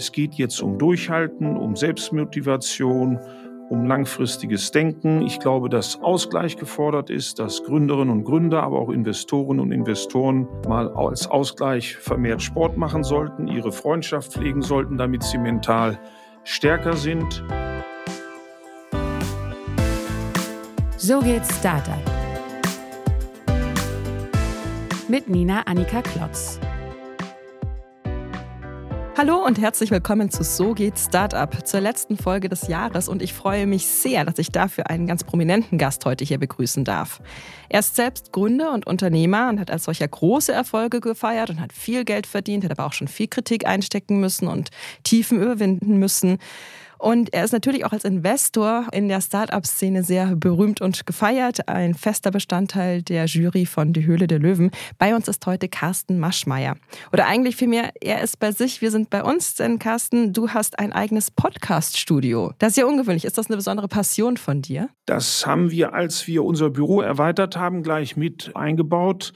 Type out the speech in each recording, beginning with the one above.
Es geht jetzt um Durchhalten, um Selbstmotivation, um langfristiges Denken. Ich glaube, dass Ausgleich gefordert ist, dass Gründerinnen und Gründer, aber auch Investoren und Investoren mal als Ausgleich vermehrt Sport machen sollten, ihre Freundschaft pflegen sollten, damit sie mental stärker sind. So geht's Startup. Mit Nina Annika Klotz. Hallo und herzlich willkommen zu So geht Startup, zur letzten Folge des Jahres und ich freue mich sehr, dass ich dafür einen ganz prominenten Gast heute hier begrüßen darf. Er ist selbst Gründer und Unternehmer und hat als solcher große Erfolge gefeiert und hat viel Geld verdient, hat aber auch schon viel Kritik einstecken müssen und Tiefen überwinden müssen. Und er ist natürlich auch als Investor in der Startup-Szene sehr berühmt und gefeiert. Ein fester Bestandteil der Jury von Die Höhle der Löwen. Bei uns ist heute Carsten Maschmeyer. Oder eigentlich vielmehr, er ist bei sich, wir sind bei uns. Denn Carsten, du hast ein eigenes Podcast-Studio. Das ist ja ungewöhnlich. Ist das eine besondere Passion von dir? Das haben wir, als wir unser Büro erweitert haben, gleich mit eingebaut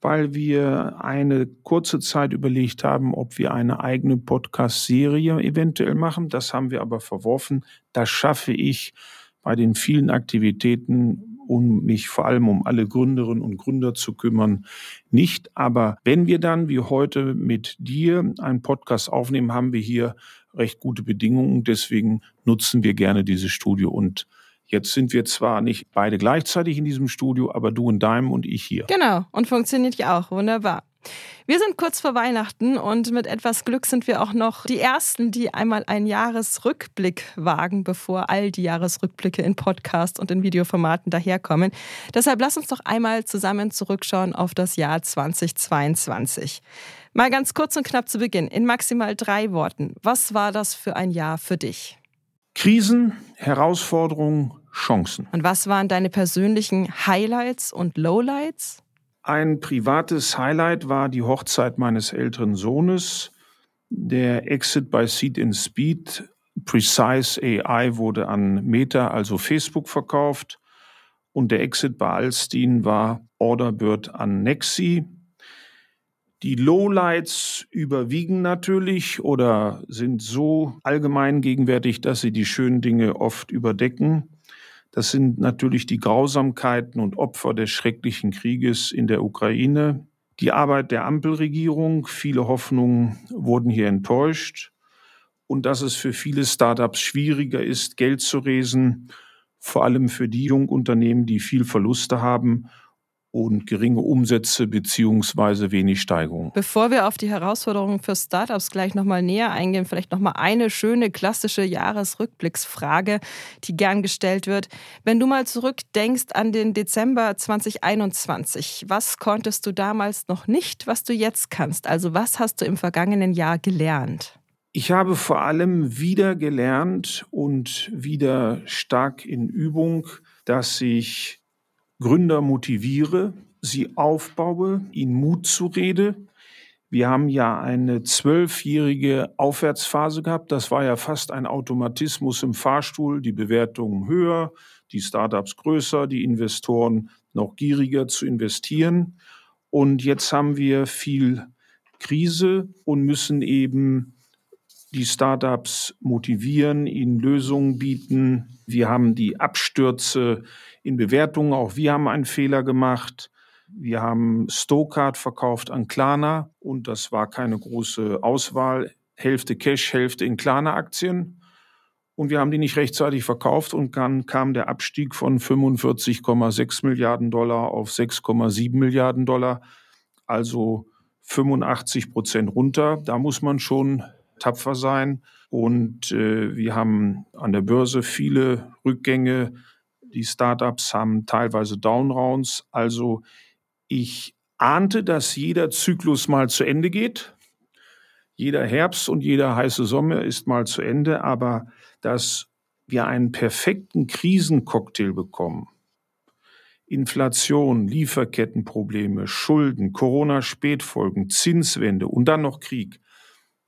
weil wir eine kurze Zeit überlegt haben, ob wir eine eigene Podcast-Serie eventuell machen. Das haben wir aber verworfen. Das schaffe ich bei den vielen Aktivitäten, um mich vor allem um alle Gründerinnen und Gründer zu kümmern, nicht. Aber wenn wir dann wie heute mit dir einen Podcast aufnehmen, haben wir hier recht gute Bedingungen. Deswegen nutzen wir gerne dieses Studio und Jetzt sind wir zwar nicht beide gleichzeitig in diesem Studio, aber du in deinem und ich hier. Genau, und funktioniert ja auch wunderbar. Wir sind kurz vor Weihnachten und mit etwas Glück sind wir auch noch die Ersten, die einmal einen Jahresrückblick wagen, bevor all die Jahresrückblicke in Podcast und in Videoformaten daherkommen. Deshalb lass uns doch einmal zusammen zurückschauen auf das Jahr 2022. Mal ganz kurz und knapp zu Beginn, in maximal drei Worten. Was war das für ein Jahr für dich? Krisen, Herausforderungen, Chancen. Und was waren deine persönlichen Highlights und Lowlights? Ein privates Highlight war die Hochzeit meines älteren Sohnes. Der Exit bei Seed in Speed, Precise AI wurde an Meta, also Facebook, verkauft. Und der Exit bei Alstein war Orderbird an Nexi. Die Lowlights überwiegen natürlich oder sind so allgemein gegenwärtig, dass sie die schönen Dinge oft überdecken. Das sind natürlich die Grausamkeiten und Opfer des schrecklichen Krieges in der Ukraine. Die Arbeit der Ampelregierung, viele Hoffnungen wurden hier enttäuscht. Und dass es für viele Startups schwieriger ist, Geld zu resen, vor allem für die Jungunternehmen, die viel Verluste haben und geringe Umsätze beziehungsweise wenig Steigerung. Bevor wir auf die Herausforderungen für Startups gleich nochmal näher eingehen, vielleicht nochmal eine schöne klassische Jahresrückblicksfrage, die gern gestellt wird. Wenn du mal zurückdenkst an den Dezember 2021, was konntest du damals noch nicht, was du jetzt kannst? Also was hast du im vergangenen Jahr gelernt? Ich habe vor allem wieder gelernt und wieder stark in Übung, dass ich Gründer motiviere, sie aufbaue, ihnen Mut zurede. Wir haben ja eine zwölfjährige Aufwärtsphase gehabt. Das war ja fast ein Automatismus im Fahrstuhl. Die Bewertungen höher, die Startups größer, die Investoren noch gieriger zu investieren. Und jetzt haben wir viel Krise und müssen eben die Startups motivieren, ihnen Lösungen bieten. Wir haben die Abstürze in Bewertungen. Auch wir haben einen Fehler gemacht. Wir haben Stokart verkauft an Klarna und das war keine große Auswahl. Hälfte Cash, Hälfte in Klarna-Aktien. Und wir haben die nicht rechtzeitig verkauft und dann kam der Abstieg von 45,6 Milliarden Dollar auf 6,7 Milliarden Dollar. Also 85 Prozent runter. Da muss man schon tapfer sein. Und äh, wir haben an der Börse viele Rückgänge. Die Startups haben teilweise Downrounds. Also ich ahnte, dass jeder Zyklus mal zu Ende geht. Jeder Herbst und jeder heiße Sommer ist mal zu Ende. Aber dass wir einen perfekten Krisencocktail bekommen, Inflation, Lieferkettenprobleme, Schulden, Corona-Spätfolgen, Zinswende und dann noch Krieg.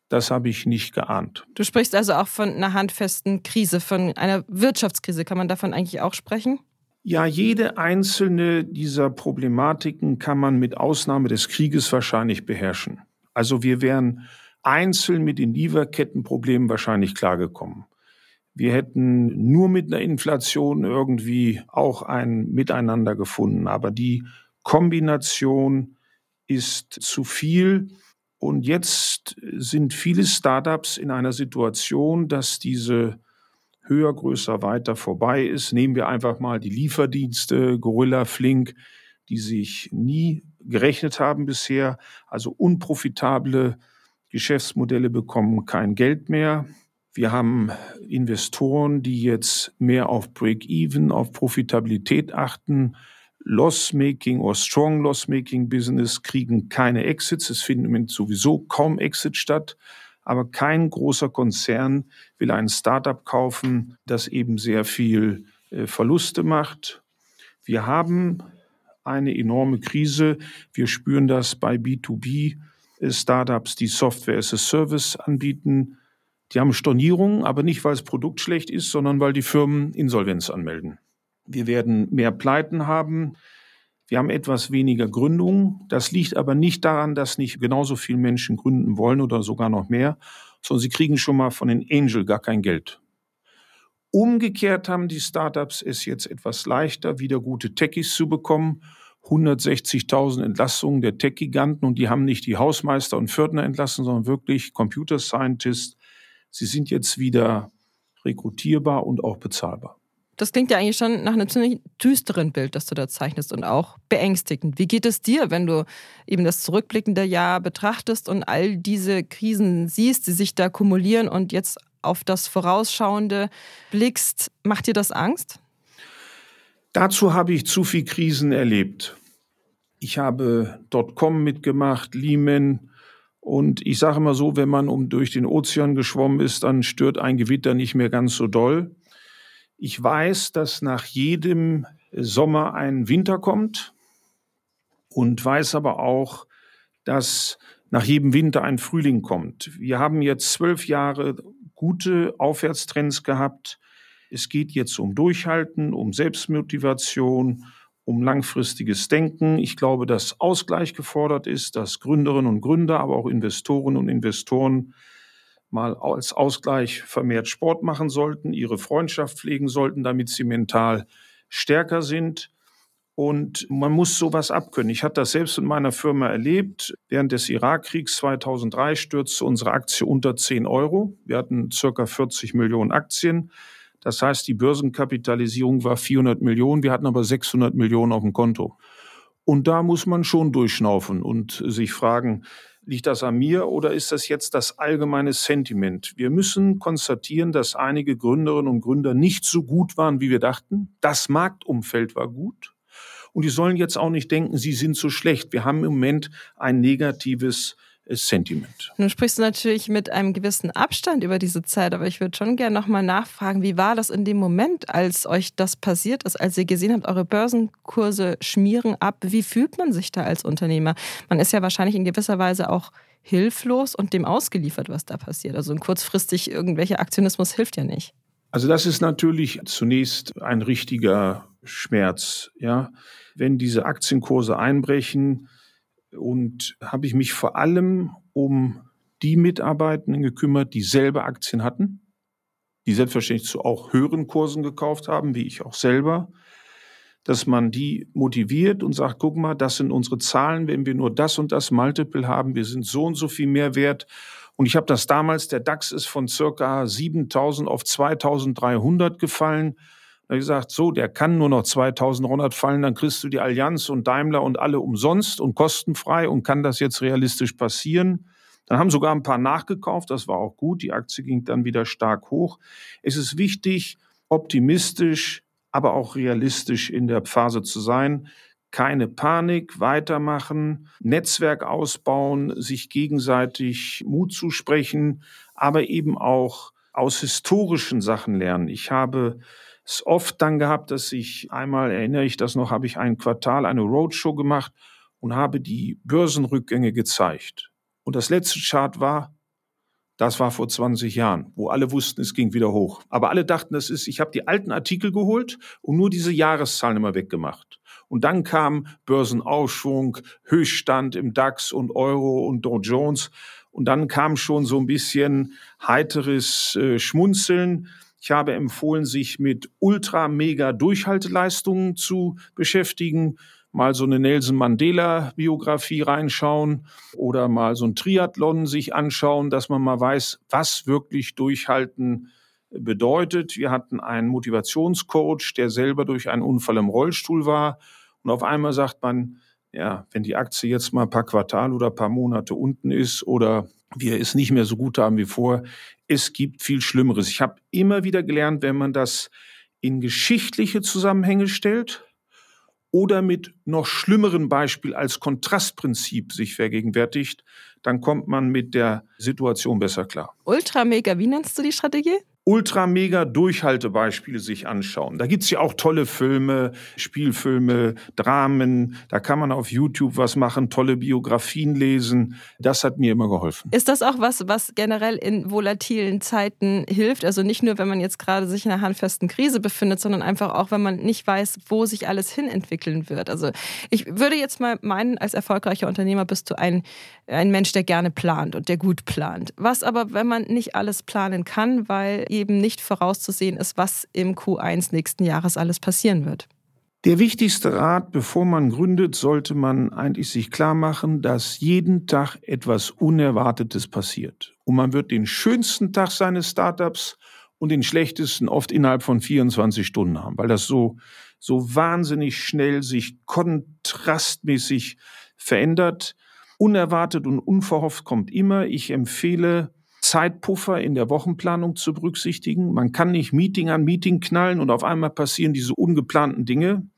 Das habe ich nicht geahnt. Du sprichst also auch von einer handfesten Krise, von einer Wirtschaftskrise. Kann man davon eigentlich auch sprechen? Ja, jede einzelne dieser Problematiken kann man mit Ausnahme des Krieges wahrscheinlich beherrschen. Also wir wären einzeln mit den Lieferkettenproblemen wahrscheinlich klargekommen. Wir hätten nur mit einer Inflation irgendwie auch ein Miteinander gefunden. Aber die Kombination ist zu viel. Und jetzt sind viele Startups in einer Situation, dass diese höher, größer, weiter vorbei ist. Nehmen wir einfach mal die Lieferdienste, Gorilla, Flink, die sich nie gerechnet haben bisher. Also unprofitable Geschäftsmodelle bekommen kein Geld mehr. Wir haben Investoren, die jetzt mehr auf Break-Even, auf Profitabilität achten. Loss-Making oder Strong Loss-Making Business kriegen keine Exits. Es finden sowieso kaum Exits statt. Aber kein großer Konzern will ein Startup kaufen, das eben sehr viel äh, Verluste macht. Wir haben eine enorme Krise. Wir spüren das bei B2B äh, die Software as a Service anbieten. Die haben Stornierungen, aber nicht, weil das Produkt schlecht ist, sondern weil die Firmen Insolvenz anmelden. Wir werden mehr Pleiten haben. Wir haben etwas weniger Gründungen. Das liegt aber nicht daran, dass nicht genauso viele Menschen gründen wollen oder sogar noch mehr, sondern sie kriegen schon mal von den Angel gar kein Geld. Umgekehrt haben die Startups es jetzt etwas leichter, wieder gute Techies zu bekommen. 160.000 Entlassungen der Tech-Giganten und die haben nicht die Hausmeister und Pförtner entlassen, sondern wirklich Computer Scientists, Sie sind jetzt wieder rekrutierbar und auch bezahlbar. Das klingt ja eigentlich schon nach einem ziemlich düsteren Bild, das du da zeichnest und auch beängstigend. Wie geht es dir, wenn du eben das zurückblickende Jahr betrachtest und all diese Krisen siehst, die sich da kumulieren und jetzt auf das Vorausschauende blickst? Macht dir das Angst? Dazu habe ich zu viel Krisen erlebt. Ich habe Dotcom mitgemacht, Lehman, und ich sage immer so, wenn man um durch den Ozean geschwommen ist, dann stört ein Gewitter nicht mehr ganz so doll. Ich weiß, dass nach jedem Sommer ein Winter kommt und weiß aber auch, dass nach jedem Winter ein Frühling kommt. Wir haben jetzt zwölf Jahre gute Aufwärtstrends gehabt. Es geht jetzt um Durchhalten, um Selbstmotivation, um langfristiges Denken. Ich glaube, dass Ausgleich gefordert ist, dass Gründerinnen und Gründer, aber auch Investoren und Investoren mal als Ausgleich vermehrt Sport machen sollten, ihre Freundschaft pflegen sollten, damit sie mental stärker sind. Und man muss sowas abkönnen. Ich hatte das selbst in meiner Firma erlebt. Während des Irakkriegs 2003 stürzte unsere Aktie unter 10 Euro. Wir hatten circa 40 Millionen Aktien. Das heißt, die Börsenkapitalisierung war 400 Millionen, wir hatten aber 600 Millionen auf dem Konto. Und da muss man schon durchschnaufen und sich fragen, liegt das an mir oder ist das jetzt das allgemeine Sentiment? Wir müssen konstatieren, dass einige Gründerinnen und Gründer nicht so gut waren, wie wir dachten. Das Marktumfeld war gut. Und die sollen jetzt auch nicht denken, sie sind so schlecht. Wir haben im Moment ein negatives Sentiment. Nun sprichst du natürlich mit einem gewissen Abstand über diese Zeit, aber ich würde schon gerne nochmal nachfragen, wie war das in dem Moment, als euch das passiert ist, als ihr gesehen habt, eure Börsenkurse schmieren ab? Wie fühlt man sich da als Unternehmer? Man ist ja wahrscheinlich in gewisser Weise auch hilflos und dem ausgeliefert, was da passiert. Also kurzfristig irgendwelcher Aktionismus hilft ja nicht. Also das ist natürlich zunächst ein richtiger Schmerz, ja. Wenn diese Aktienkurse einbrechen, und habe ich mich vor allem um die Mitarbeitenden gekümmert, die selber Aktien hatten, die selbstverständlich zu auch höheren Kursen gekauft haben, wie ich auch selber, dass man die motiviert und sagt, guck mal, das sind unsere Zahlen, wenn wir nur das und das Multiple haben, wir sind so und so viel mehr wert. Und ich habe das damals, der DAX ist von circa 7000 auf 2300 gefallen habe ich gesagt, so, der kann nur noch 2100 fallen, dann kriegst du die Allianz und Daimler und alle umsonst und kostenfrei und kann das jetzt realistisch passieren? Dann haben sogar ein paar nachgekauft, das war auch gut, die Aktie ging dann wieder stark hoch. Es ist wichtig, optimistisch, aber auch realistisch in der Phase zu sein. Keine Panik, weitermachen, Netzwerk ausbauen, sich gegenseitig Mut zusprechen, aber eben auch aus historischen Sachen lernen. Ich habe es oft dann gehabt, dass ich einmal, erinnere ich das noch, habe ich ein Quartal eine Roadshow gemacht und habe die Börsenrückgänge gezeigt. Und das letzte Chart war, das war vor 20 Jahren, wo alle wussten, es ging wieder hoch. Aber alle dachten, das ist, ich habe die alten Artikel geholt und nur diese Jahreszahlen immer weggemacht. Und dann kam Börsenaufschwung, Höchststand im DAX und Euro und Dow Jones. Und dann kam schon so ein bisschen heiteres äh, Schmunzeln. Ich habe empfohlen, sich mit ultra-mega-Durchhalteleistungen zu beschäftigen. Mal so eine Nelson Mandela-Biografie reinschauen oder mal so ein Triathlon sich anschauen, dass man mal weiß, was wirklich Durchhalten bedeutet. Wir hatten einen Motivationscoach, der selber durch einen Unfall im Rollstuhl war. Und auf einmal sagt man, ja, wenn die Aktie jetzt mal ein paar Quartal oder ein paar Monate unten ist oder wir es nicht mehr so gut haben wie vor, es gibt viel Schlimmeres. Ich habe immer wieder gelernt, wenn man das in geschichtliche Zusammenhänge stellt oder mit noch schlimmeren Beispiel als Kontrastprinzip sich vergegenwärtigt, dann kommt man mit der Situation besser klar. Ultra mega, wie nennst du die Strategie? Ultra mega Durchhaltebeispiele sich anschauen. Da gibt's ja auch tolle Filme, Spielfilme, Dramen. Da kann man auf YouTube was machen, tolle Biografien lesen. Das hat mir immer geholfen. Ist das auch was, was generell in volatilen Zeiten hilft? Also nicht nur, wenn man jetzt gerade sich in einer handfesten Krise befindet, sondern einfach auch, wenn man nicht weiß, wo sich alles hin entwickeln wird. Also ich würde jetzt mal meinen, als erfolgreicher Unternehmer bist du ein, ein Mensch, der gerne plant und der gut plant. Was aber, wenn man nicht alles planen kann, weil eben nicht vorauszusehen ist, was im Q1 nächsten Jahres alles passieren wird. Der wichtigste Rat, bevor man gründet, sollte man eigentlich sich klar machen, dass jeden Tag etwas Unerwartetes passiert. Und man wird den schönsten Tag seines Startups und den schlechtesten oft innerhalb von 24 Stunden haben, weil das so, so wahnsinnig schnell sich kontrastmäßig verändert. Unerwartet und unverhofft kommt immer. Ich empfehle, Zeitpuffer in der Wochenplanung zu berücksichtigen. Man kann nicht Meeting an Meeting knallen und auf einmal passieren diese ungeplanten Dinge.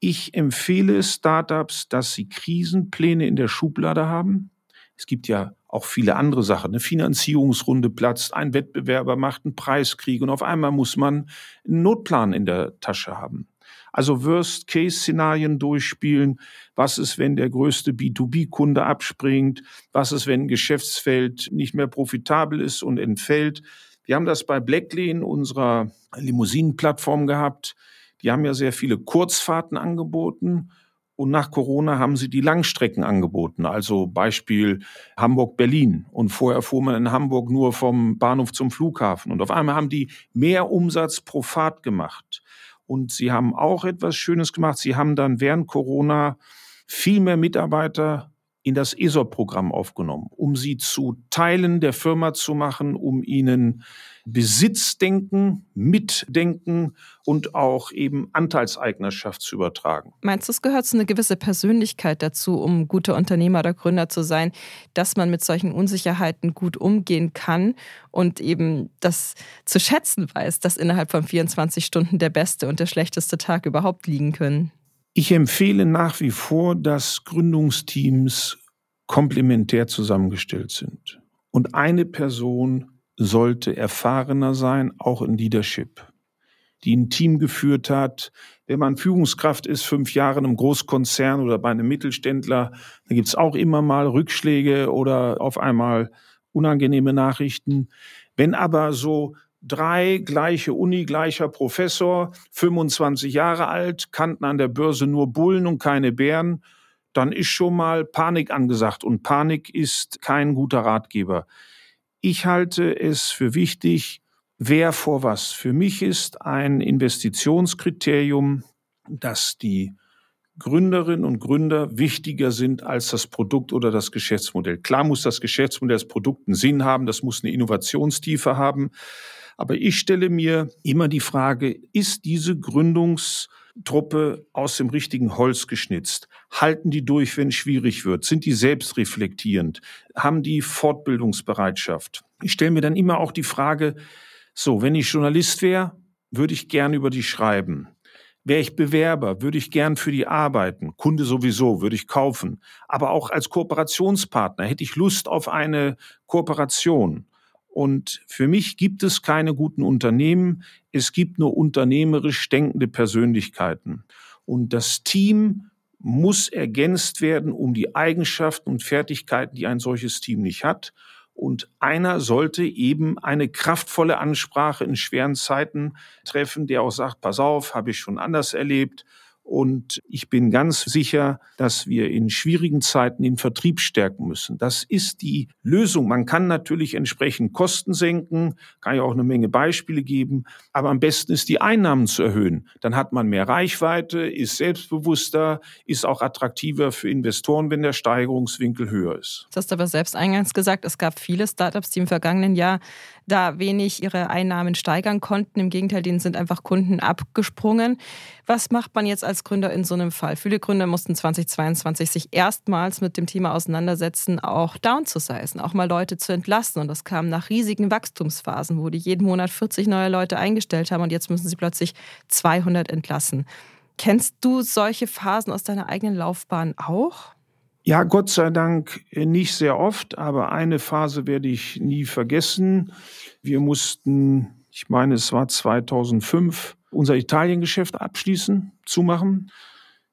Ich empfehle Startups, dass sie Krisenpläne in der Schublade haben. Es gibt ja auch viele andere Sachen. Eine Finanzierungsrunde platzt, ein Wettbewerber macht einen Preiskrieg und auf einmal muss man einen Notplan in der Tasche haben. Also Worst-Case-Szenarien durchspielen. Was ist, wenn der größte B2B-Kunde abspringt? Was ist, wenn ein Geschäftsfeld nicht mehr profitabel ist und entfällt? Wir haben das bei Blacklane, unserer Limousinenplattform gehabt. Die haben ja sehr viele Kurzfahrten angeboten. Und nach Corona haben sie die Langstrecken angeboten. Also Beispiel Hamburg-Berlin. Und vorher fuhr man in Hamburg nur vom Bahnhof zum Flughafen. Und auf einmal haben die mehr Umsatz pro Fahrt gemacht. Und sie haben auch etwas Schönes gemacht. Sie haben dann während Corona viel mehr Mitarbeiter in das ESOP-Programm aufgenommen, um sie zu Teilen der Firma zu machen, um ihnen Besitzdenken, Mitdenken und auch eben Anteilseignerschaft zu übertragen. Meinst du, es gehört so eine gewisse Persönlichkeit dazu, um guter Unternehmer oder Gründer zu sein, dass man mit solchen Unsicherheiten gut umgehen kann und eben das zu schätzen weiß, dass innerhalb von 24 Stunden der beste und der schlechteste Tag überhaupt liegen können? Ich empfehle nach wie vor, dass Gründungsteams komplementär zusammengestellt sind. Und eine Person sollte erfahrener sein, auch in Leadership, die ein Team geführt hat. Wenn man Führungskraft ist, fünf Jahre einem Großkonzern oder bei einem Mittelständler, da gibt's auch immer mal Rückschläge oder auf einmal unangenehme Nachrichten. Wenn aber so drei gleiche Uni, gleicher Professor, 25 Jahre alt, kannten an der Börse nur Bullen und keine Bären, dann ist schon mal Panik angesagt und Panik ist kein guter Ratgeber. Ich halte es für wichtig, wer vor was. Für mich ist ein Investitionskriterium, dass die Gründerinnen und Gründer wichtiger sind als das Produkt oder das Geschäftsmodell. Klar muss das Geschäftsmodell, das Produkt einen Sinn haben, das muss eine Innovationstiefe haben. Aber ich stelle mir immer die Frage, ist diese Gründungstruppe aus dem richtigen Holz geschnitzt? Halten die durch, wenn es schwierig wird? Sind die selbstreflektierend? Haben die Fortbildungsbereitschaft? Ich stelle mir dann immer auch die Frage, so, wenn ich Journalist wäre, würde ich gern über die schreiben. Wäre ich Bewerber, würde ich gern für die arbeiten. Kunde sowieso, würde ich kaufen. Aber auch als Kooperationspartner hätte ich Lust auf eine Kooperation. Und für mich gibt es keine guten Unternehmen. Es gibt nur unternehmerisch denkende Persönlichkeiten. Und das Team muss ergänzt werden um die Eigenschaften und Fertigkeiten, die ein solches Team nicht hat. Und einer sollte eben eine kraftvolle Ansprache in schweren Zeiten treffen, der auch sagt, pass auf, habe ich schon anders erlebt. Und ich bin ganz sicher, dass wir in schwierigen Zeiten den Vertrieb stärken müssen. Das ist die Lösung. Man kann natürlich entsprechend Kosten senken, kann ja auch eine Menge Beispiele geben, aber am besten ist die Einnahmen zu erhöhen. Dann hat man mehr Reichweite, ist selbstbewusster, ist auch attraktiver für Investoren, wenn der Steigerungswinkel höher ist. Das hast du aber selbst eingangs gesagt, es gab viele Startups, die im vergangenen Jahr da wenig ihre Einnahmen steigern konnten. Im Gegenteil, denen sind einfach Kunden abgesprungen. Was macht man jetzt als Gründer in so einem Fall? Viele Gründer mussten 2022 sich erstmals mit dem Thema auseinandersetzen, auch downzusizen, auch mal Leute zu entlassen. Und das kam nach riesigen Wachstumsphasen, wo die jeden Monat 40 neue Leute eingestellt haben und jetzt müssen sie plötzlich 200 entlassen. Kennst du solche Phasen aus deiner eigenen Laufbahn auch? Ja, Gott sei Dank nicht sehr oft, aber eine Phase werde ich nie vergessen. Wir mussten, ich meine, es war 2005, unser Italiengeschäft abschließen, zumachen.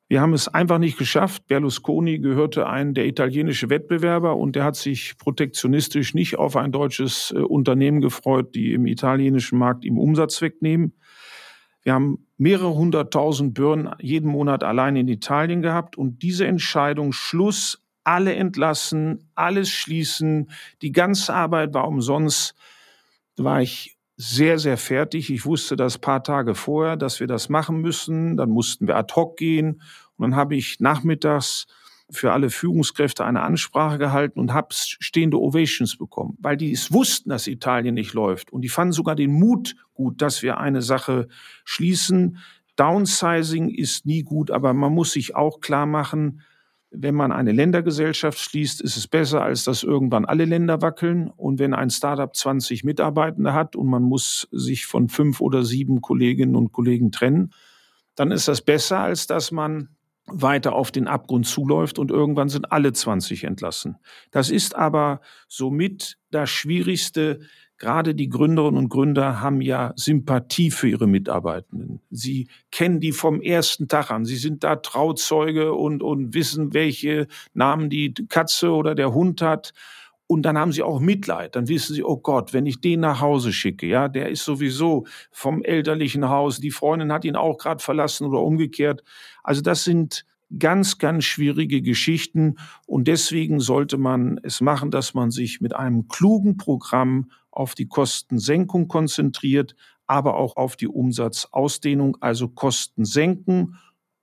Wir haben es einfach nicht geschafft. Berlusconi gehörte ein der italienische Wettbewerber und der hat sich protektionistisch nicht auf ein deutsches äh, Unternehmen gefreut, die im italienischen Markt ihm Umsatz wegnehmen. Wir haben mehrere hunderttausend Birnen jeden Monat allein in Italien gehabt und diese Entscheidung, Schluss, alle entlassen, alles schließen, die ganze Arbeit war umsonst, war ich sehr, sehr fertig. Ich wusste das paar Tage vorher, dass wir das machen müssen. Dann mussten wir ad hoc gehen. Und dann habe ich nachmittags für alle Führungskräfte eine Ansprache gehalten und habe stehende Ovations bekommen, weil die es wussten, dass Italien nicht läuft. Und die fanden sogar den Mut gut, dass wir eine Sache schließen. Downsizing ist nie gut, aber man muss sich auch klar machen, wenn man eine Ländergesellschaft schließt, ist es besser, als dass irgendwann alle Länder wackeln. Und wenn ein Startup 20 Mitarbeitende hat und man muss sich von fünf oder sieben Kolleginnen und Kollegen trennen, dann ist das besser, als dass man weiter auf den Abgrund zuläuft und irgendwann sind alle 20 entlassen. Das ist aber somit das Schwierigste. Gerade die Gründerinnen und Gründer haben ja Sympathie für ihre Mitarbeitenden. Sie kennen die vom ersten Tag an. Sie sind da Trauzeuge und, und wissen, welche Namen die Katze oder der Hund hat. Und dann haben sie auch Mitleid. Dann wissen sie, oh Gott, wenn ich den nach Hause schicke, ja, der ist sowieso vom elterlichen Haus, die Freundin hat ihn auch gerade verlassen oder umgekehrt. Also das sind ganz, ganz schwierige Geschichten. Und deswegen sollte man es machen, dass man sich mit einem klugen Programm auf die Kostensenkung konzentriert, aber auch auf die Umsatzausdehnung, also Kosten senken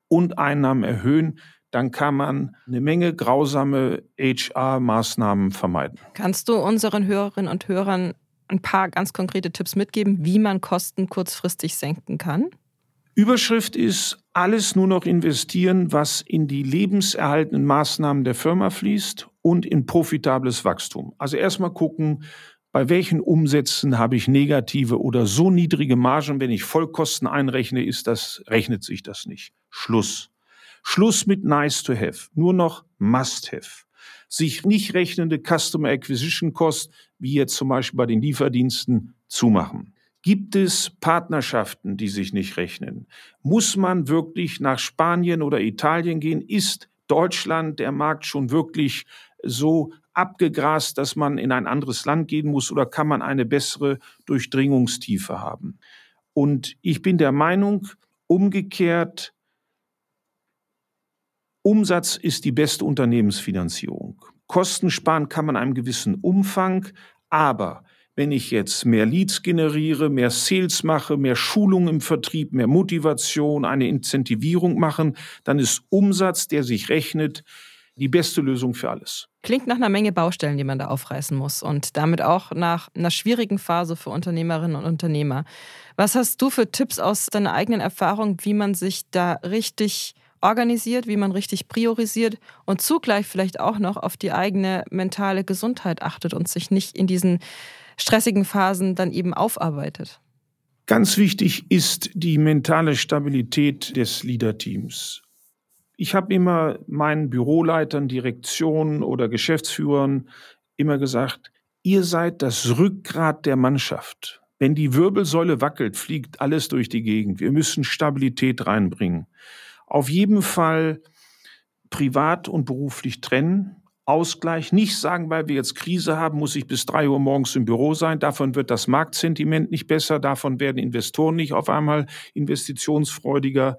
und Einnahmen erhöhen dann kann man eine Menge grausame HR-Maßnahmen vermeiden. Kannst du unseren Hörerinnen und Hörern ein paar ganz konkrete Tipps mitgeben, wie man Kosten kurzfristig senken kann? Überschrift ist, alles nur noch investieren, was in die lebenserhaltenden Maßnahmen der Firma fließt und in profitables Wachstum. Also erstmal gucken, bei welchen Umsätzen habe ich negative oder so niedrige Margen, wenn ich Vollkosten einrechne, ist das, rechnet sich das nicht. Schluss. Schluss mit nice to have, nur noch must have. Sich nicht rechnende Customer Acquisition Cost, wie jetzt zum Beispiel bei den Lieferdiensten, zumachen. Gibt es Partnerschaften, die sich nicht rechnen? Muss man wirklich nach Spanien oder Italien gehen? Ist Deutschland der Markt schon wirklich so abgegrast, dass man in ein anderes Land gehen muss oder kann man eine bessere Durchdringungstiefe haben? Und ich bin der Meinung, umgekehrt, Umsatz ist die beste Unternehmensfinanzierung. Kosten sparen kann man einem gewissen Umfang, aber wenn ich jetzt mehr Leads generiere, mehr Sales mache, mehr Schulung im Vertrieb, mehr Motivation, eine Incentivierung machen, dann ist Umsatz, der sich rechnet, die beste Lösung für alles. Klingt nach einer Menge Baustellen, die man da aufreißen muss und damit auch nach einer schwierigen Phase für Unternehmerinnen und Unternehmer. Was hast du für Tipps aus deiner eigenen Erfahrung, wie man sich da richtig organisiert, wie man richtig priorisiert und zugleich vielleicht auch noch auf die eigene mentale Gesundheit achtet und sich nicht in diesen stressigen Phasen dann eben aufarbeitet. Ganz wichtig ist die mentale Stabilität des Leaderteams. Ich habe immer meinen Büroleitern, Direktionen oder Geschäftsführern immer gesagt, ihr seid das Rückgrat der Mannschaft. Wenn die Wirbelsäule wackelt, fliegt alles durch die Gegend. Wir müssen Stabilität reinbringen. Auf jeden Fall privat und beruflich trennen. Ausgleich. Nicht sagen, weil wir jetzt Krise haben, muss ich bis drei Uhr morgens im Büro sein. Davon wird das Marktsentiment nicht besser. Davon werden Investoren nicht auf einmal investitionsfreudiger.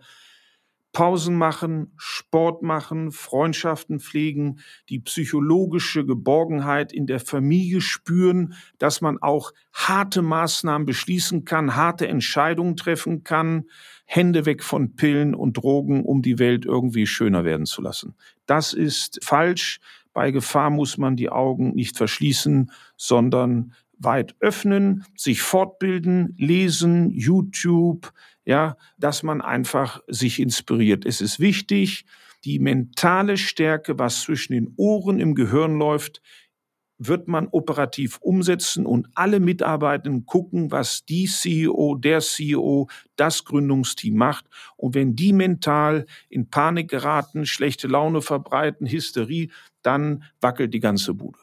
Pausen machen, Sport machen, Freundschaften pflegen, die psychologische Geborgenheit in der Familie spüren, dass man auch harte Maßnahmen beschließen kann, harte Entscheidungen treffen kann, Hände weg von Pillen und Drogen, um die Welt irgendwie schöner werden zu lassen. Das ist falsch. Bei Gefahr muss man die Augen nicht verschließen, sondern weit öffnen, sich fortbilden, lesen, YouTube, ja, dass man einfach sich inspiriert. Es ist wichtig, die mentale Stärke, was zwischen den Ohren im Gehirn läuft, wird man operativ umsetzen und alle Mitarbeitenden gucken, was die CEO, der CEO, das Gründungsteam macht. Und wenn die mental in Panik geraten, schlechte Laune verbreiten, Hysterie, dann wackelt die ganze Bude.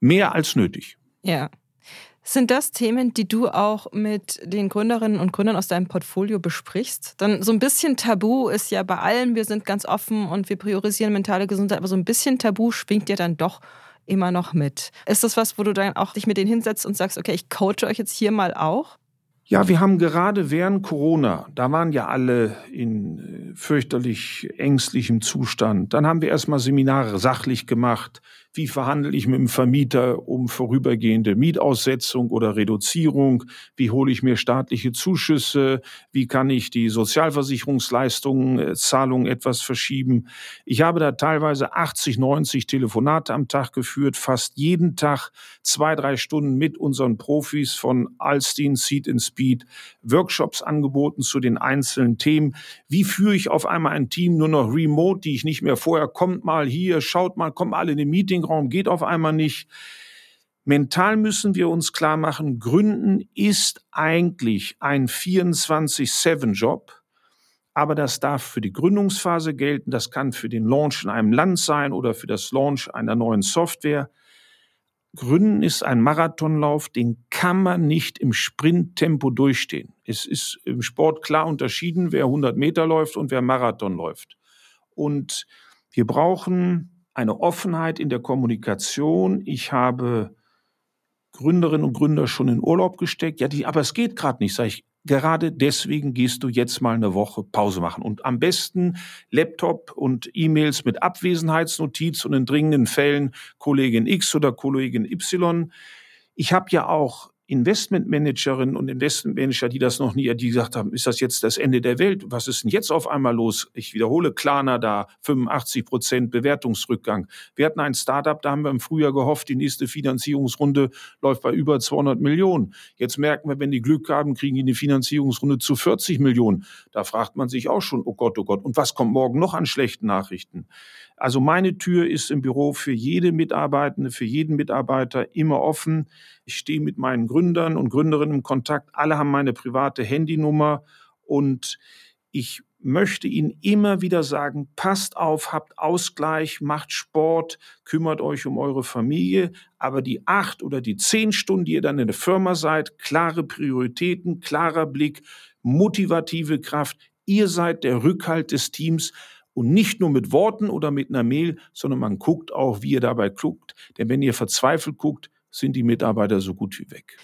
Mehr als nötig. Ja. Sind das Themen, die du auch mit den Gründerinnen und Gründern aus deinem Portfolio besprichst? Dann so ein bisschen Tabu ist ja bei allen, wir sind ganz offen und wir priorisieren mentale Gesundheit, aber so ein bisschen Tabu schwingt ja dann doch immer noch mit. Ist das was, wo du dann auch dich mit denen hinsetzt und sagst, okay, ich coache euch jetzt hier mal auch? Ja, wir haben gerade während Corona, da waren ja alle in äh, fürchterlich ängstlichem Zustand. Dann haben wir erstmal Seminare sachlich gemacht. Wie verhandle ich mit dem Vermieter um vorübergehende Mietaussetzung oder Reduzierung? Wie hole ich mir staatliche Zuschüsse? Wie kann ich die Sozialversicherungsleistungen, äh, Zahlungen etwas verschieben? Ich habe da teilweise 80, 90 Telefonate am Tag geführt, fast jeden Tag zwei, drei Stunden mit unseren Profis von Alstein, Seed and Speed, Workshops angeboten zu den einzelnen Themen. Wie führe ich auf einmal ein Team nur noch remote, die ich nicht mehr vorher, kommt mal hier, schaut mal, kommt alle in den Meeting Meetingraum geht auf einmal nicht. Mental müssen wir uns klar machen, Gründen ist eigentlich ein 24-7-Job. Aber das darf für die Gründungsphase gelten, das kann für den Launch in einem Land sein oder für das Launch einer neuen Software. Gründen ist ein Marathonlauf, den kann man nicht im Sprinttempo durchstehen. Es ist im Sport klar unterschieden, wer 100 Meter läuft und wer Marathon läuft. Und wir brauchen eine Offenheit in der Kommunikation. Ich habe Gründerinnen und Gründer schon in Urlaub gesteckt. Ja, die, aber es geht gerade nicht, sage ich. Gerade deswegen gehst du jetzt mal eine Woche Pause machen. Und am besten Laptop und E-Mails mit Abwesenheitsnotiz und in dringenden Fällen Kollegin X oder Kollegin Y. Ich habe ja auch Investmentmanagerinnen und Investmentmanager, die das noch nie, die gesagt haben, ist das jetzt das Ende der Welt? Was ist denn jetzt auf einmal los? Ich wiederhole, Klarna da, 85 Prozent Bewertungsrückgang. Wir hatten ein Startup, da haben wir im Frühjahr gehofft, die nächste Finanzierungsrunde läuft bei über 200 Millionen. Jetzt merken wir, wenn die Glück haben, kriegen die eine Finanzierungsrunde zu 40 Millionen. Da fragt man sich auch schon, oh Gott, oh Gott, und was kommt morgen noch an schlechten Nachrichten? Also meine Tür ist im Büro für jede Mitarbeitende, für jeden Mitarbeiter immer offen. Ich stehe mit meinen Gründern und Gründerinnen im Kontakt. Alle haben meine private Handynummer und ich möchte Ihnen immer wieder sagen, passt auf, habt Ausgleich, macht Sport, kümmert euch um eure Familie, aber die acht oder die zehn Stunden, die ihr dann in der Firma seid, klare Prioritäten, klarer Blick, motivative Kraft, ihr seid der Rückhalt des Teams und nicht nur mit Worten oder mit einer Mail, sondern man guckt auch, wie ihr dabei guckt. Denn wenn ihr verzweifelt guckt, sind die Mitarbeiter so gut wie weg.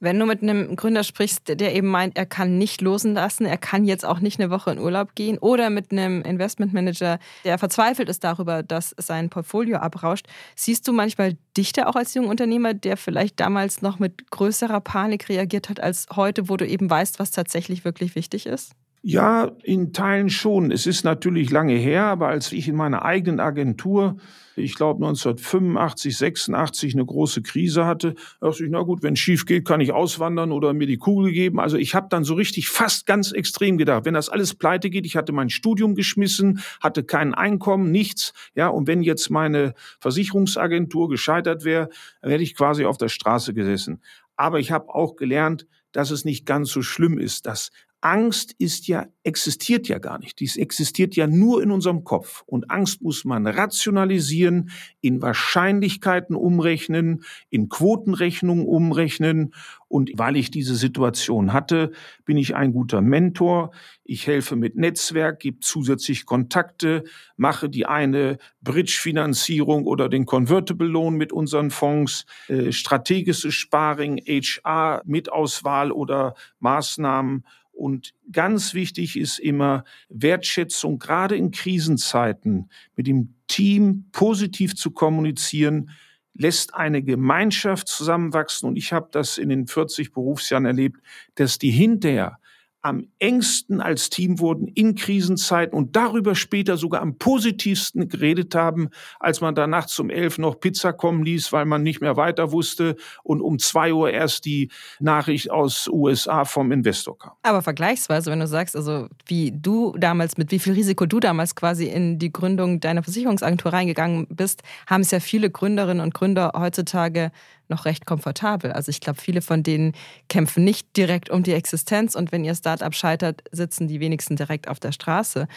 Wenn du mit einem Gründer sprichst, der eben meint, er kann nicht losen lassen, er kann jetzt auch nicht eine Woche in Urlaub gehen, oder mit einem Investmentmanager, der verzweifelt ist darüber, dass sein Portfolio abrauscht, siehst du manchmal dich da auch als junger Unternehmer, der vielleicht damals noch mit größerer Panik reagiert hat als heute, wo du eben weißt, was tatsächlich wirklich wichtig ist? Ja, in Teilen schon. Es ist natürlich lange her, aber als ich in meiner eigenen Agentur, ich glaube 1985, 86 eine große Krise hatte, dachte ich, na gut, wenn schief geht, kann ich auswandern oder mir die Kugel geben. Also ich habe dann so richtig fast ganz extrem gedacht, wenn das alles pleite geht, ich hatte mein Studium geschmissen, hatte kein Einkommen, nichts, ja, und wenn jetzt meine Versicherungsagentur gescheitert wäre, dann hätte ich quasi auf der Straße gesessen. Aber ich habe auch gelernt, dass es nicht ganz so schlimm ist, dass Angst ist ja, existiert ja gar nicht. Dies existiert ja nur in unserem Kopf. Und Angst muss man rationalisieren, in Wahrscheinlichkeiten umrechnen, in Quotenrechnungen umrechnen. Und weil ich diese Situation hatte, bin ich ein guter Mentor. Ich helfe mit Netzwerk, gebe zusätzlich Kontakte, mache die eine Bridge-Finanzierung oder den Convertible Loan mit unseren Fonds, äh, strategisches Sparring, HR, Mitauswahl oder Maßnahmen Und ganz wichtig ist immer Wertschätzung, gerade in Krisenzeiten, mit dem Team positiv zu kommunizieren, lässt eine Gemeinschaft zusammenwachsen. Und ich habe das in den 40 Berufsjahren erlebt, dass die hinterher am engsten als Team wurden in Krisenzeiten und darüber später sogar am positivsten geredet haben, als man da nachts um elf noch Pizza kommen ließ, weil man nicht mehr weiter wusste und um zwei Uhr erst die Nachricht aus USA vom Investor kam. Aber vergleichsweise, wenn du sagst, also wie du damals, mit wie viel Risiko du damals quasi in die Gründung deiner Versicherungsagentur reingegangen bist, haben es ja viele Gründerinnen und Gründer heutzutage noch recht komfortabel. Also ich glaube, viele von denen kämpfen nicht direkt um die Existenz und wenn ihr Startup scheitert, sitzen die wenigsten direkt auf der Straße.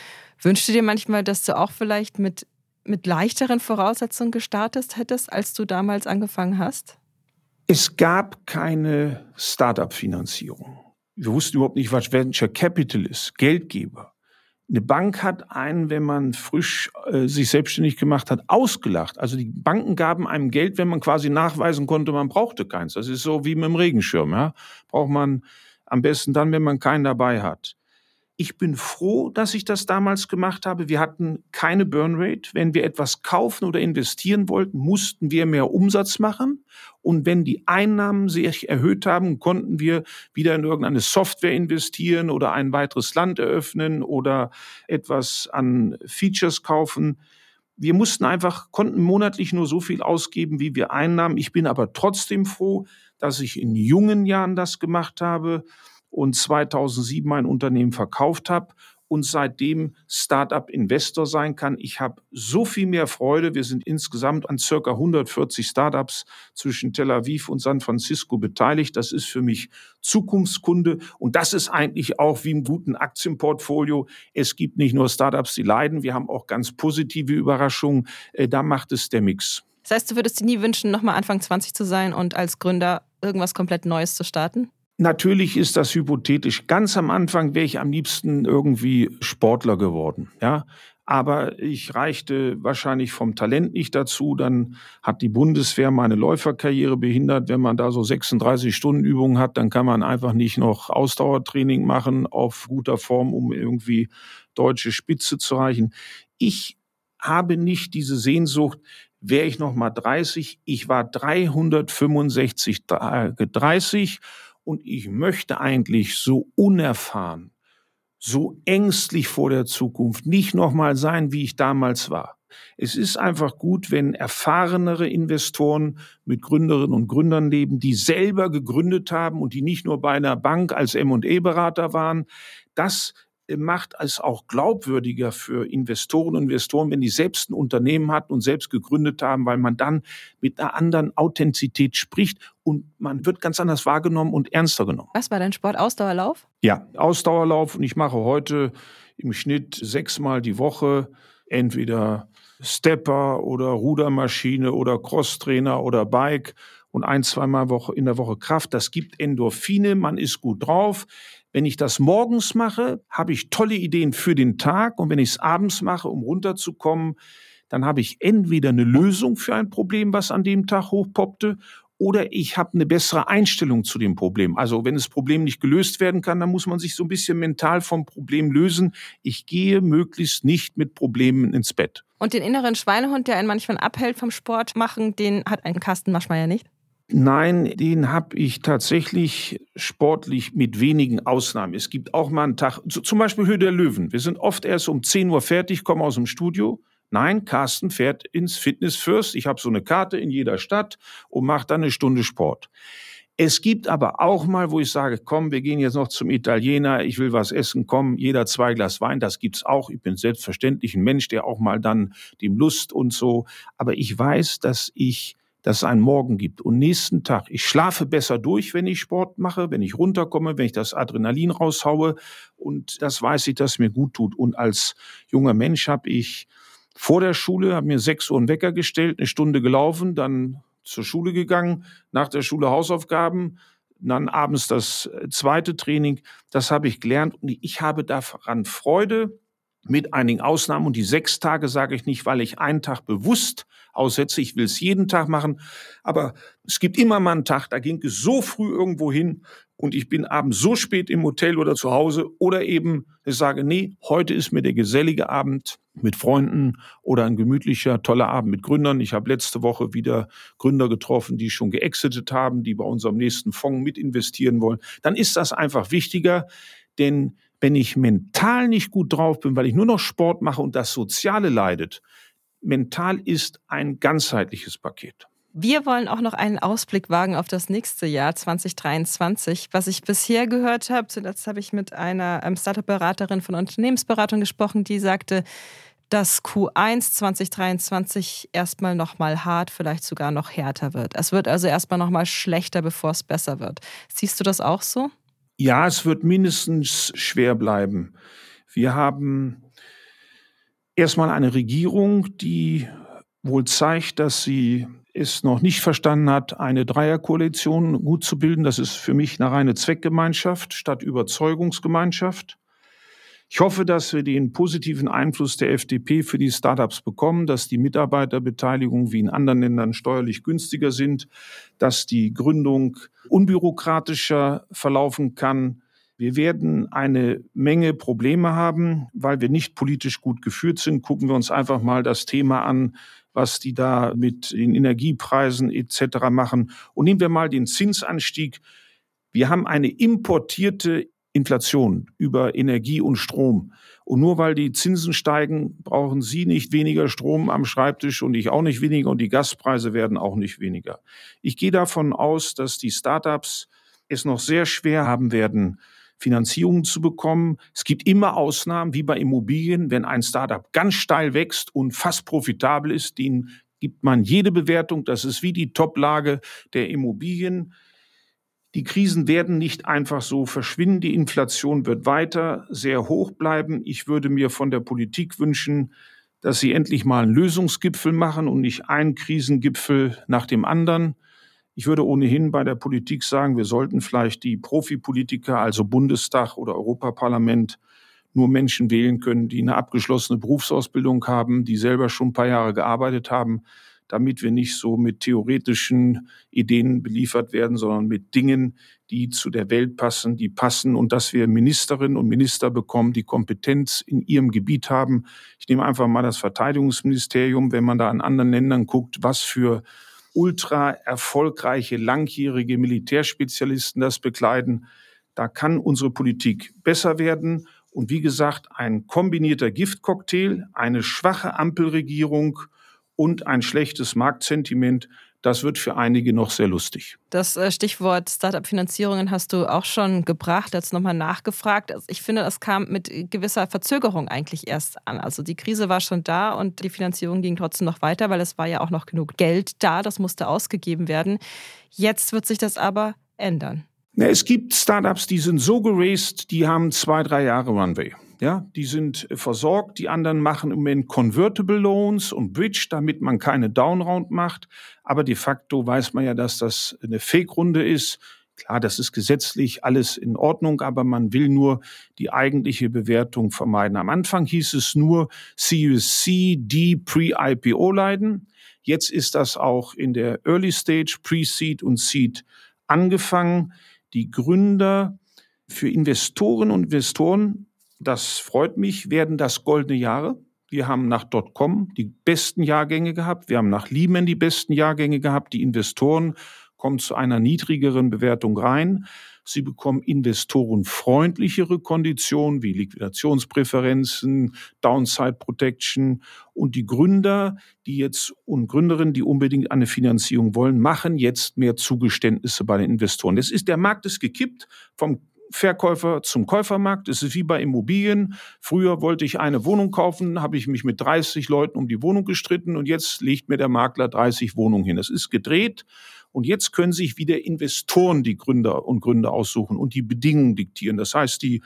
Wünschst du dir manchmal, dass du auch vielleicht mit, mit leichteren Voraussetzungen gestartet hättest, als du damals angefangen hast? Es gab keine Startup-Finanzierung. Wir wussten überhaupt nicht, was Venture Capital ist, Geldgeber. Eine Bank hat einen, wenn man frisch äh, sich selbstständig gemacht hat, ausgelacht. Also die Banken gaben einem Geld, wenn man quasi nachweisen konnte, man brauchte keins. Das ist so wie mit dem Regenschirm. Ja? Braucht man am besten dann, wenn man keinen dabei hat. Ich bin froh, dass ich das damals gemacht habe. Wir hatten keine Burnrate. Wenn wir etwas kaufen oder investieren wollten, mussten wir mehr Umsatz machen. Und wenn die Einnahmen sich erhöht haben, konnten wir wieder in irgendeine Software investieren oder ein weiteres Land eröffnen oder etwas an Features kaufen. Wir mussten einfach, konnten monatlich nur so viel ausgeben, wie wir einnahmen. Ich bin aber trotzdem froh, dass ich in jungen Jahren das gemacht habe und 2007 mein Unternehmen verkauft habe und seitdem Startup-Investor sein kann. Ich habe so viel mehr Freude. Wir sind insgesamt an circa 140 Startups zwischen Tel Aviv und San Francisco beteiligt. Das ist für mich Zukunftskunde und das ist eigentlich auch wie im guten Aktienportfolio. Es gibt nicht nur Startups, die leiden, wir haben auch ganz positive Überraschungen. Äh, da macht es der Mix. Das heißt, du würdest dir nie wünschen, nochmal Anfang 20 zu sein und als Gründer irgendwas komplett Neues zu starten? Natürlich ist das hypothetisch. Ganz am Anfang wäre ich am liebsten irgendwie Sportler geworden, ja. Aber ich reichte wahrscheinlich vom Talent nicht dazu. Dann hat die Bundeswehr meine Läuferkarriere behindert. Wenn man da so 36 Stunden Übungen hat, dann kann man einfach nicht noch Ausdauertraining machen auf guter Form, um irgendwie deutsche Spitze zu erreichen. Ich habe nicht diese Sehnsucht, wäre ich noch mal 30. Ich war 365 Tage 30 und ich möchte eigentlich so unerfahren, so ängstlich vor der Zukunft nicht nochmal sein, wie ich damals war. Es ist einfach gut, wenn erfahrenere Investoren mit Gründerinnen und Gründern leben, die selber gegründet haben und die nicht nur bei einer Bank als M&E-Berater waren. Das macht es auch glaubwürdiger für Investoren und Investoren, wenn die selbst ein Unternehmen hatten und selbst gegründet haben, weil man dann mit einer anderen Authentizität spricht und man wird ganz anders wahrgenommen und ernster genommen. Was war dein Sport? Ausdauerlauf? Ja, Ausdauerlauf und ich mache heute im Schnitt sechsmal die Woche entweder Stepper oder Rudermaschine oder Crosstrainer oder Bike und ein, zweimal in der Woche Kraft. Das gibt Endorphine, man ist gut drauf. Wenn ich das morgens mache, habe ich tolle Ideen für den Tag und wenn ich es abends mache, um runterzukommen, dann habe ich entweder eine Lösung für ein Problem, was an dem Tag hochpoppte, oder ich habe eine bessere Einstellung zu dem Problem. Also wenn das Problem nicht gelöst werden kann, dann muss man sich so ein bisschen mental vom Problem lösen. Ich gehe möglichst nicht mit Problemen ins Bett. Und den inneren Schweinehund, der einen manchmal abhält vom Sport machen, den hat ein Carsten Maschmeyer nicht? Nein, den habe ich tatsächlich sportlich mit wenigen Ausnahmen. Es gibt auch mal einen Tag, zum Beispiel Höhe der Löwen. Wir sind oft erst um 10 Uhr fertig, kommen aus dem Studio. Nein, Carsten fährt ins Fitness First. Ich habe so eine Karte in jeder Stadt und mache dann eine Stunde Sport. Es gibt aber auch mal, wo ich sage, komm, wir gehen jetzt noch zum Italiener, ich will was essen, komm, jeder zwei Glas Wein, das gibt's auch. Ich bin selbstverständlich ein Mensch, der auch mal dann dem Lust und so. Aber ich weiß, dass ich dass es einen Morgen gibt und nächsten Tag. Ich schlafe besser durch, wenn ich Sport mache, wenn ich runterkomme, wenn ich das Adrenalin raushaue und das weiß ich, dass mir gut tut. Und als junger Mensch habe ich vor der Schule, habe mir sechs Uhr einen Wecker gestellt, eine Stunde gelaufen, dann zur Schule gegangen, nach der Schule Hausaufgaben, dann abends das zweite Training. Das habe ich gelernt und ich habe daran Freude, mit einigen Ausnahmen. Und die sechs Tage sage ich nicht, weil ich einen Tag bewusst aussetze. Ich will es jeden Tag machen. Aber es gibt immer mal einen Tag, da ging es so früh irgendwo hin und ich bin abends so spät im Hotel oder zu Hause oder eben ich sage, nee, heute ist mir der gesellige Abend mit Freunden oder ein gemütlicher, toller Abend mit Gründern. Ich habe letzte Woche wieder Gründer getroffen, die schon geexitet haben, die bei unserem nächsten Fonds mit investieren wollen. Dann ist das einfach wichtiger, denn wenn ich mental nicht gut drauf bin, weil ich nur noch Sport mache und das Soziale leidet, mental ist ein ganzheitliches Paket. Wir wollen auch noch einen Ausblick wagen auf das nächste Jahr 2023. Was ich bisher gehört habe, zuletzt habe ich mit einer ähm, Startup-Beraterin von Unternehmensberatung gesprochen, die sagte, dass Q1 2023 erstmal nochmal hart, vielleicht sogar noch härter wird. Es wird also erstmal nochmal schlechter, bevor es besser wird. Siehst du das auch so? Ja, es wird mindestens schwer bleiben. Wir haben erstmal eine Regierung, die wohl zeigt, dass sie es noch nicht verstanden hat, eine Dreierkoalition gut zu bilden. Das ist für mich eine reine Zweckgemeinschaft statt Überzeugungsgemeinschaft. Ich hoffe, dass wir den positiven Einfluss der FDP für die Startups bekommen, dass die Mitarbeiterbeteiligung wie in anderen Ländern steuerlich günstiger sind, dass die Gründung unbürokratischer verlaufen kann. Wir werden eine Menge Probleme haben, weil wir nicht politisch gut geführt sind. Gucken wir uns einfach mal das Thema an, was die da mit den Energiepreisen etc. machen. Und nehmen wir mal den Zinsanstieg. Wir haben eine importierte Inflation über Energie und Strom. Und nur weil die Zinsen steigen, brauchen Sie nicht weniger Strom am Schreibtisch und ich auch nicht weniger und die Gaspreise werden auch nicht weniger. Ich gehe davon aus, dass die Startups es noch sehr schwer haben werden, Finanzierungen zu bekommen. Es gibt immer Ausnahmen, wie bei Immobilien. Wenn ein Startup ganz steil wächst und fast profitabel ist, den gibt man jede Bewertung. Das ist wie die Toplage der Immobilien. Die Krisen werden nicht einfach so verschwinden. Die Inflation wird weiter sehr hoch bleiben. Ich würde mir von der Politik wünschen, dass sie endlich mal einen Lösungsgipfel machen und nicht einen Krisengipfel nach dem anderen. Ich würde ohnehin bei der Politik sagen, wir sollten vielleicht die Profipolitiker, also Bundestag oder Europaparlament, nur Menschen wählen können, die eine abgeschlossene Berufsausbildung haben, die selber schon ein paar Jahre gearbeitet haben damit wir nicht so mit theoretischen Ideen beliefert werden, sondern mit Dingen, die zu der Welt passen, die passen und dass wir Ministerinnen und Minister bekommen, die Kompetenz in ihrem Gebiet haben. Ich nehme einfach mal das Verteidigungsministerium, wenn man da an anderen Ländern guckt, was für ultra erfolgreiche, langjährige Militärspezialisten das bekleiden. Da kann unsere Politik besser werden. Und wie gesagt, ein kombinierter Giftcocktail, eine schwache Ampelregierung und ein schlechtes Marktsentiment, das wird für einige noch sehr lustig. Das äh, Stichwort Startup-Finanzierungen hast du auch schon gebracht, jetzt nochmal nachgefragt. Also ich finde, das kam mit gewisser Verzögerung eigentlich erst an. Also die Krise war schon da und die Finanzierung ging trotzdem noch weiter, weil es war ja auch noch genug Geld da, das musste ausgegeben werden. Jetzt wird sich das aber ändern. Es gibt Startups, die sind so geraced, die haben zwei, drei Jahre Runway. Ja, die sind versorgt. Die anderen machen im Moment Convertible Loans und Bridge, damit man keine Downround macht. Aber de facto weiß man ja, dass das eine Fake-Runde ist. Klar, das ist gesetzlich alles in Ordnung, aber man will nur die eigentliche Bewertung vermeiden. Am Anfang hieß es nur CUC, D, Pre-IPO leiden. Jetzt ist das auch in der Early Stage, Pre-Seed und Seed angefangen. Die Gründer für Investoren und Investoren das freut mich, werden das goldene Jahre. Wir haben nach Dotcom die besten Jahrgänge gehabt. Wir haben nach Lehman die besten Jahrgänge gehabt. Die Investoren kommen zu einer niedrigeren Bewertung rein. Sie bekommen investorenfreundlichere Konditionen wie Liquidationspräferenzen, Downside Protection und die Gründer, die jetzt und Gründerinnen, die unbedingt eine Finanzierung wollen, machen jetzt mehr Zugeständnisse bei den Investoren. Das ist der Markt ist gekippt vom Verkäufer zum Käufermarkt. Es ist wie bei Immobilien. Früher wollte ich eine Wohnung kaufen, habe ich mich mit 30 Leuten um die Wohnung gestritten und jetzt legt mir der Makler 30 Wohnungen hin. Es ist gedreht und jetzt können sich wieder Investoren die Gründer und Gründer aussuchen und die Bedingungen diktieren. Das heißt, die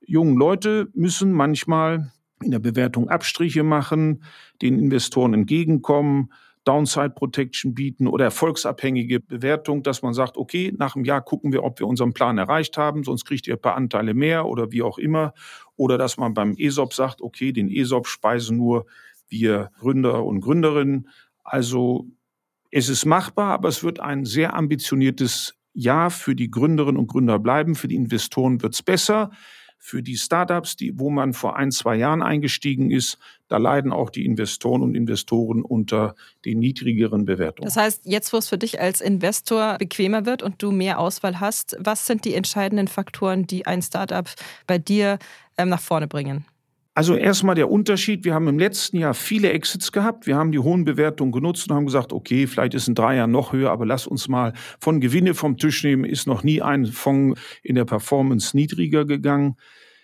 jungen Leute müssen manchmal in der Bewertung Abstriche machen, den Investoren entgegenkommen Downside Protection bieten oder erfolgsabhängige Bewertung, dass man sagt, okay, nach einem Jahr gucken wir, ob wir unseren Plan erreicht haben, sonst kriegt ihr ein paar Anteile mehr oder wie auch immer. oder dass man beim ESOP sagt, okay, den ESOP speisen nur wir Gründer und Gründerinnen. Also es ist machbar, aber es wird ein sehr ambitioniertes Jahr für die Gründerinnen und Gründer bleiben. Für die Investoren wird es besser. Für die Startups, die, wo man vor ein, zwei Jahren eingestiegen ist, da leiden auch die Investoren und Investoren unter den niedrigeren Bewertungen. Das heißt, jetzt, wo es für dich als Investor bequemer wird und du mehr Auswahl hast, was sind die entscheidenden Faktoren, die ein Startup bei dir ähm, nach vorne bringen? Also erstmal der Unterschied. Wir haben im letzten Jahr viele Exits gehabt. Wir haben die hohen Bewertungen genutzt und haben gesagt, okay, vielleicht ist in drei Jahren noch höher, aber lass uns mal von Gewinne vom Tisch nehmen. Ist noch nie ein Fonds in der Performance niedriger gegangen.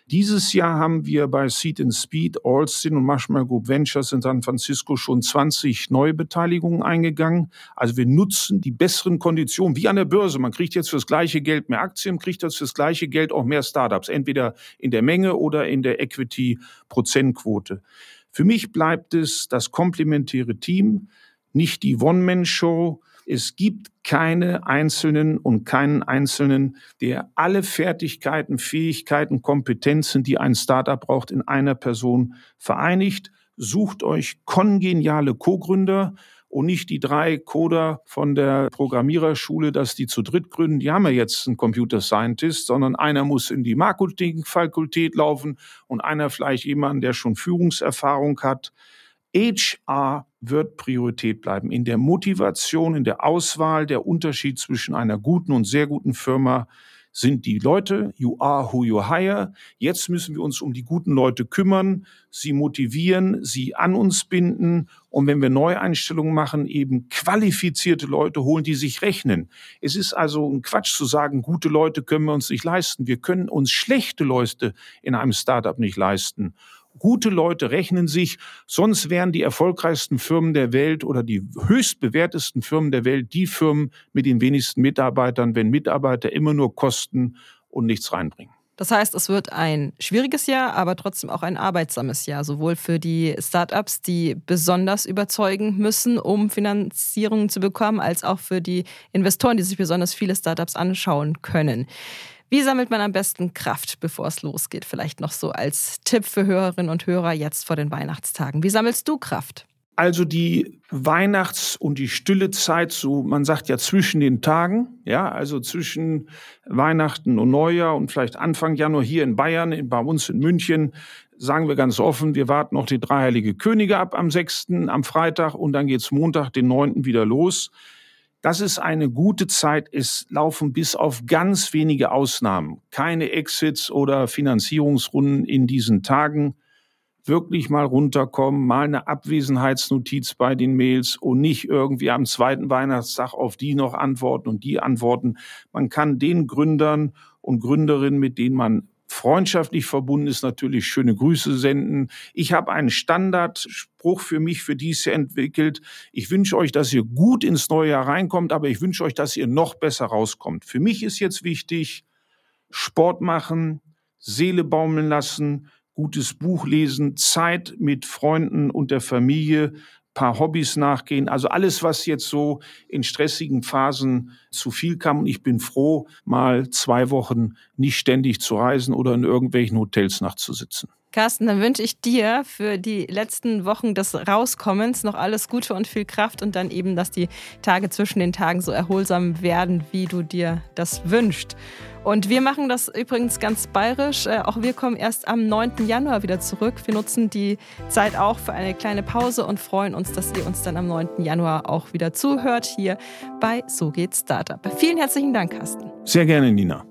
Dieses Jahr haben wir bei Seed and Speed, Alstin und Marshmallow Group Ventures in San Francisco schon 20 neue Beteiligungen eingegangen. Also wir nutzen die besseren Konditionen wie an der Börse. Man kriegt jetzt fürs gleiche Geld mehr Aktien, kriegt jetzt fürs gleiche Geld auch mehr Startups, entweder in der Menge oder in der Equity-Prozentquote. Für mich bleibt es das komplementäre Team, nicht die One-Man-Show, es gibt keine Einzelnen und keinen Einzelnen, der alle Fertigkeiten, Fähigkeiten, Kompetenzen, die ein Startup braucht, in einer Person vereinigt. Sucht euch kongeniale Co-Gründer und nicht die drei Coder von der Programmiererschule, dass die zu dritt gründen. Die haben ja jetzt einen Computer Scientist, sondern einer muss in die Marketingfakultät laufen und einer vielleicht jemand, der schon Führungserfahrung hat. HR wird Priorität bleiben. In der Motivation, in der Auswahl, der Unterschied zwischen einer guten und sehr guten Firma sind die Leute. You are who you hire. Jetzt müssen wir uns um die guten Leute kümmern, sie motivieren, sie an uns binden und wenn wir Neueinstellungen machen, eben qualifizierte Leute holen, die sich rechnen. Es ist also ein Quatsch zu sagen, gute Leute können wir uns nicht leisten. Wir können uns schlechte Leute in einem Startup nicht leisten. Gute Leute rechnen sich, sonst wären die erfolgreichsten Firmen der Welt oder die höchst bewertesten Firmen der Welt die Firmen mit den wenigsten Mitarbeitern, wenn Mitarbeiter immer nur kosten und nichts reinbringen. Das heißt, es wird ein schwieriges Jahr, aber trotzdem auch ein arbeitsames Jahr, sowohl für die Startups, die besonders überzeugen müssen, um Finanzierungen zu bekommen, als auch für die Investoren, die sich besonders viele Startups anschauen können. Wie sammelt man am besten Kraft, bevor es losgeht? Vielleicht noch so als Tipp für Hörerinnen und Hörer jetzt vor den Weihnachtstagen. Wie sammelst du Kraft? Also die Weihnachts- und die stille Zeit, so man sagt ja zwischen den Tagen, ja, also zwischen Weihnachten und Neujahr und vielleicht Anfang Januar hier in Bayern, bei uns in München, sagen wir ganz offen, wir warten noch die drei heilige Könige ab am 6., am Freitag und dann geht's Montag, den 9. wieder los. Das ist eine gute Zeit. Es laufen bis auf ganz wenige Ausnahmen keine Exits oder Finanzierungsrunden in diesen Tagen. Wirklich mal runterkommen, mal eine Abwesenheitsnotiz bei den Mails und nicht irgendwie am zweiten Weihnachtstag auf die noch antworten und die antworten. Man kann den Gründern und Gründerinnen, mit denen man freundschaftlich verbunden ist, natürlich schöne Grüße senden. Ich habe einen Standardspruch für mich für dies entwickelt. Ich wünsche euch, dass ihr gut ins neue Jahr reinkommt, aber ich wünsche euch, dass ihr noch besser rauskommt. Für mich ist jetzt wichtig, Sport machen, Seele baumeln lassen, gutes Buch lesen, Zeit mit Freunden und der Familie paar Hobbys nachgehen. Also alles, was jetzt so in stressigen Phasen zu viel kam. Und ich bin froh, mal zwei Wochen nicht ständig zu reisen oder in irgendwelchen Hotels nachzusitzen. Carsten, dann wünsche ich dir für die letzten Wochen des Rauskommens noch alles Gute und viel Kraft und dann eben, dass die Tage zwischen den Tagen so erholsam werden, wie du dir das wünschst. Und wir machen das übrigens ganz bayerisch. Äh, auch wir kommen erst am 9. Januar wieder zurück. Wir nutzen die Zeit auch für eine kleine Pause und freuen uns, dass ihr uns dann am 9. Januar auch wieder zuhört hier bei So geht Startup. Vielen herzlichen Dank, Carsten. Sehr gerne, Nina.